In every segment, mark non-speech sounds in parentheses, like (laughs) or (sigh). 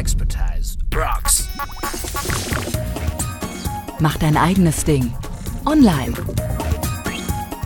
Expertise rocks. Mach dein eigenes Ding. Online.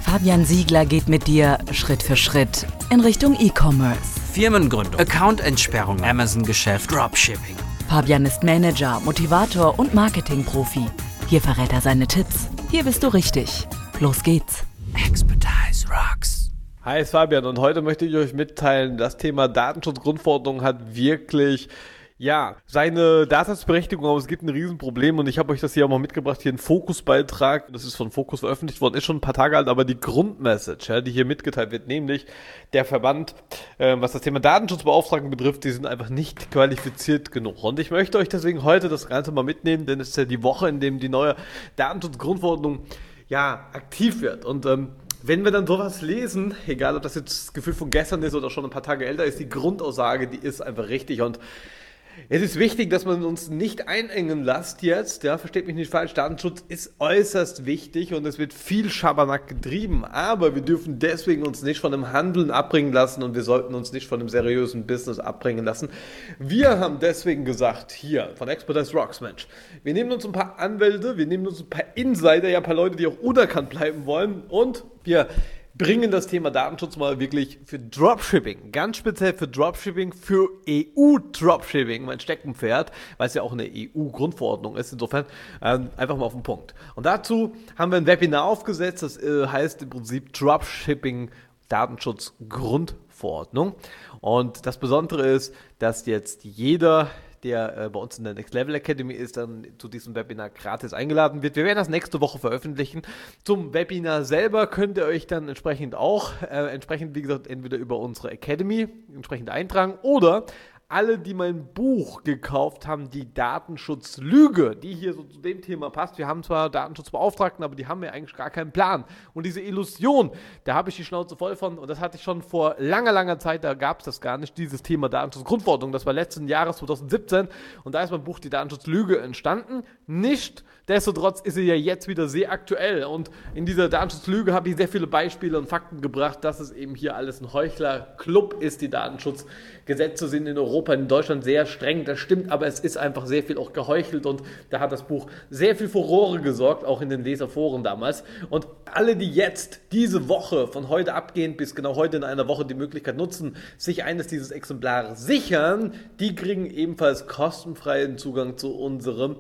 Fabian Siegler geht mit dir Schritt für Schritt in Richtung E-Commerce. Firmengründung, Accountentsperrung, Amazon-Geschäft, Dropshipping. Fabian ist Manager, Motivator und Marketingprofi. Hier verrät er seine Tipps. Hier bist du richtig. Los geht's. Expertise rocks. Hi, ist Fabian und heute möchte ich euch mitteilen, das Thema Datenschutzgrundverordnung hat wirklich ja, seine Daseinsberechtigung, aber es gibt ein Riesenproblem und ich habe euch das hier auch mal mitgebracht, hier ein Fokusbeitrag, das ist von Fokus veröffentlicht worden, ist schon ein paar Tage alt, aber die Grundmessage, ja, die hier mitgeteilt wird, nämlich der Verband, äh, was das Thema Datenschutzbeauftragten betrifft, die sind einfach nicht qualifiziert genug. Und ich möchte euch deswegen heute das Ganze mal mitnehmen, denn es ist ja die Woche, in dem die neue Datenschutzgrundverordnung ja aktiv wird. Und ähm, wenn wir dann sowas lesen, egal ob das jetzt das Gefühl von gestern ist oder schon ein paar Tage älter ist, die Grundaussage, die ist einfach richtig. Und es ist wichtig, dass man uns nicht einengen lässt jetzt, ja, versteht mich nicht falsch, Datenschutz ist äußerst wichtig und es wird viel Schabernack getrieben, aber wir dürfen deswegen uns nicht von dem Handeln abbringen lassen und wir sollten uns nicht von dem seriösen Business abbringen lassen. Wir haben deswegen gesagt, hier, von Expertise Rocks, Mensch, wir nehmen uns ein paar Anwälte, wir nehmen uns ein paar Insider, ja, ein paar Leute, die auch unerkannt bleiben wollen und wir bringen das Thema Datenschutz mal wirklich für Dropshipping, ganz speziell für Dropshipping, für EU-Dropshipping, mein Steckenpferd, weil es ja auch eine EU-Grundverordnung ist. Insofern ähm, einfach mal auf den Punkt. Und dazu haben wir ein Webinar aufgesetzt, das äh, heißt im Prinzip Dropshipping Datenschutz Grundverordnung. Und das Besondere ist, dass jetzt jeder der äh, bei uns in der Next Level Academy ist, dann zu diesem Webinar gratis eingeladen wird. Wir werden das nächste Woche veröffentlichen. Zum Webinar selber könnt ihr euch dann entsprechend auch, äh, entsprechend wie gesagt, entweder über unsere Academy entsprechend eintragen oder alle, die mein Buch gekauft haben, die Datenschutzlüge, die hier so zu dem Thema passt. Wir haben zwar Datenschutzbeauftragten, aber die haben ja eigentlich gar keinen Plan. Und diese Illusion, da habe ich die Schnauze voll von und das hatte ich schon vor langer, langer Zeit, da gab es das gar nicht, dieses Thema Datenschutzgrundverordnung. Das war letzten Jahres 2017 und da ist mein Buch die Datenschutzlüge entstanden. Nicht Destotrotz ist sie ja jetzt wieder sehr aktuell und in dieser Datenschutzlüge habe ich sehr viele Beispiele und Fakten gebracht, dass es eben hier alles ein Heuchlerclub ist. Die Datenschutzgesetze sind in Europa, in Deutschland sehr streng, das stimmt, aber es ist einfach sehr viel auch geheuchelt und da hat das Buch sehr viel Furore gesorgt, auch in den Leserforen damals. Und alle, die jetzt diese Woche von heute abgehend bis genau heute in einer Woche die Möglichkeit nutzen, sich eines dieses Exemplare sichern, die kriegen ebenfalls kostenfreien Zugang zu unserem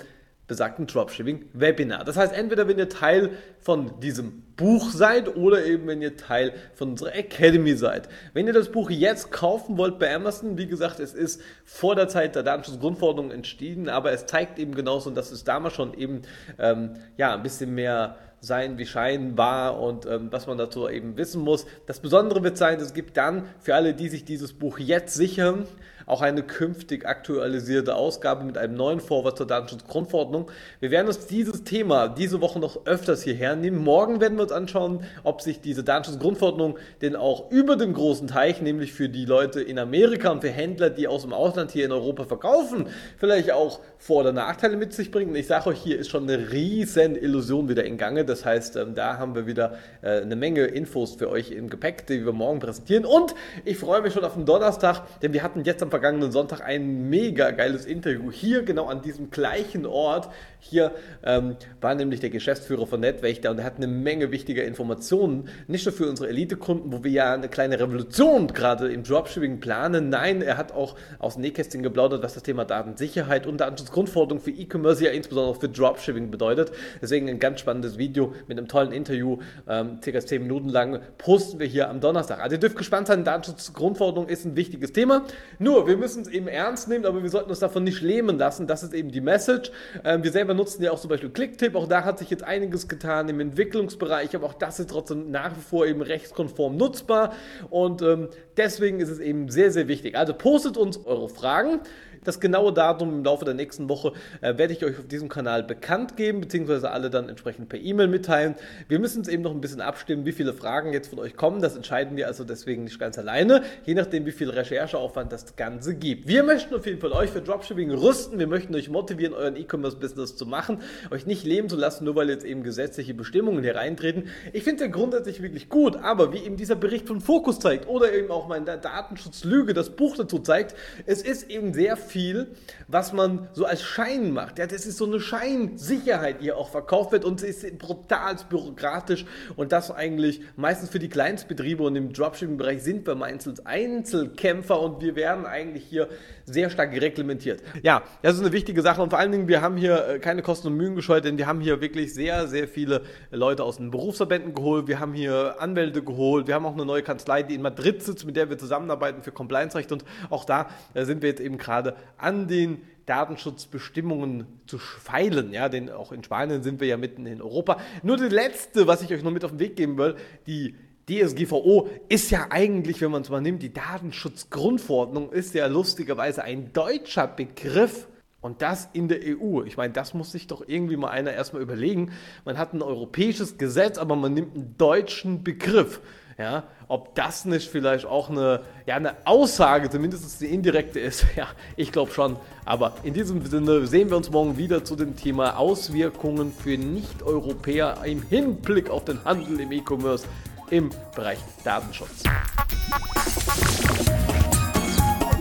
besagten Dropshipping-Webinar. Das heißt, entweder wenn ihr Teil von diesem Buch seid oder eben wenn ihr Teil von unserer Academy seid. Wenn ihr das Buch jetzt kaufen wollt bei Amazon, wie gesagt, es ist vor der Zeit der Datenschutzgrundverordnung entschieden, aber es zeigt eben genauso, dass es damals schon eben ähm, ja, ein bisschen mehr sein wie Schein war und ähm, was man dazu eben wissen muss. Das Besondere wird sein, es gibt dann für alle, die sich dieses Buch jetzt sichern, auch eine künftig aktualisierte Ausgabe mit einem neuen Vorwort zur Datenschutzgrundverordnung. Wir werden uns dieses Thema diese Woche noch öfters hierher nehmen. Morgen werden wir uns anschauen, ob sich diese Datenschutzgrundverordnung denn auch über den großen Teich, nämlich für die Leute in Amerika und für Händler, die aus dem Ausland hier in Europa verkaufen, vielleicht auch Vor- oder Nachteile mit sich bringen. Ich sage euch, hier ist schon eine riesen Illusion wieder in Gange. Das heißt, ähm, da haben wir wieder äh, eine Menge Infos für euch im Gepäck, die wir morgen präsentieren. Und ich freue mich schon auf den Donnerstag, denn wir hatten jetzt am vergangenen Sonntag ein mega geiles Interview hier genau an diesem gleichen Ort. Hier ähm, war nämlich der Geschäftsführer von Netwächter und er hat eine Menge wichtiger Informationen, nicht nur für unsere Elite-Kunden, wo wir ja eine kleine Revolution gerade im Dropshipping planen. Nein, er hat auch aus Nähkästchen geplaudert, was das Thema Datensicherheit und Datenschutzgrundverordnung für E-Commerce, ja insbesondere für Dropshipping bedeutet. Deswegen ein ganz spannendes Video mit einem tollen Interview, ähm, circa 10 Minuten lang, posten wir hier am Donnerstag. Also ihr dürft gespannt sein, Datenschutzgrundverordnung ist ein wichtiges Thema. Nur, wir müssen es eben ernst nehmen, aber wir sollten uns davon nicht lähmen lassen. Das ist eben die Message. Ähm, wir selber nutzen ja auch zum Beispiel Clicktip. Auch da hat sich jetzt einiges getan im Entwicklungsbereich, aber auch das ist trotzdem nach wie vor eben rechtskonform nutzbar. Und ähm, deswegen ist es eben sehr, sehr wichtig. Also postet uns eure Fragen. Das genaue Datum im Laufe der nächsten Woche äh, werde ich euch auf diesem Kanal bekannt geben, beziehungsweise alle dann entsprechend per E-Mail mitteilen. Wir müssen uns eben noch ein bisschen abstimmen, wie viele Fragen jetzt von euch kommen. Das entscheiden wir also deswegen nicht ganz alleine, je nachdem, wie viel Rechercheaufwand das Ganze gibt. Wir möchten auf jeden Fall euch für Dropshipping rüsten. Wir möchten euch motivieren, euren E-Commerce-Business zu machen, euch nicht leben zu lassen, nur weil jetzt eben gesetzliche Bestimmungen hier reintreten. Ich finde es ja grundsätzlich wirklich gut, aber wie eben dieser Bericht von Focus zeigt oder eben auch meine Datenschutzlüge, das Buch dazu zeigt, es ist eben sehr viel viel, was man so als Schein macht. Ja, das ist so eine Scheinsicherheit, die auch verkauft wird und es ist brutal bürokratisch und das eigentlich meistens für die Kleinstbetriebe und im Dropshipping-Bereich sind wir meistens Einzelkämpfer und wir werden eigentlich hier sehr stark reglementiert. Ja, das ist eine wichtige Sache und vor allen Dingen, wir haben hier äh, keine Kosten und Mühen gescheut, denn wir haben hier wirklich sehr, sehr viele Leute aus den Berufsverbänden geholt, wir haben hier Anwälte geholt, wir haben auch eine neue Kanzlei, die in Madrid sitzt, mit der wir zusammenarbeiten für Compliance-Recht und auch da äh, sind wir jetzt eben gerade an den Datenschutzbestimmungen zu feilen. Ja, denn auch in Spanien sind wir ja mitten in Europa. Nur das Letzte, was ich euch noch mit auf den Weg geben will, die DSGVO ist ja eigentlich, wenn man es mal nimmt, die Datenschutzgrundverordnung ist ja lustigerweise ein deutscher Begriff. Und das in der EU. Ich meine, das muss sich doch irgendwie mal einer erstmal überlegen. Man hat ein europäisches Gesetz, aber man nimmt einen deutschen Begriff. Ja, ob das nicht vielleicht auch eine, ja, eine Aussage, zumindest die indirekte ist, (laughs) ja, ich glaube schon. Aber in diesem Sinne sehen wir uns morgen wieder zu dem Thema Auswirkungen für Nicht-Europäer im Hinblick auf den Handel im E-Commerce im Bereich Datenschutz.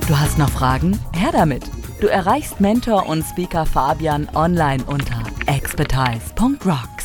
Du hast noch Fragen? Her damit! Du erreichst Mentor und Speaker Fabian online unter expertise.rocks.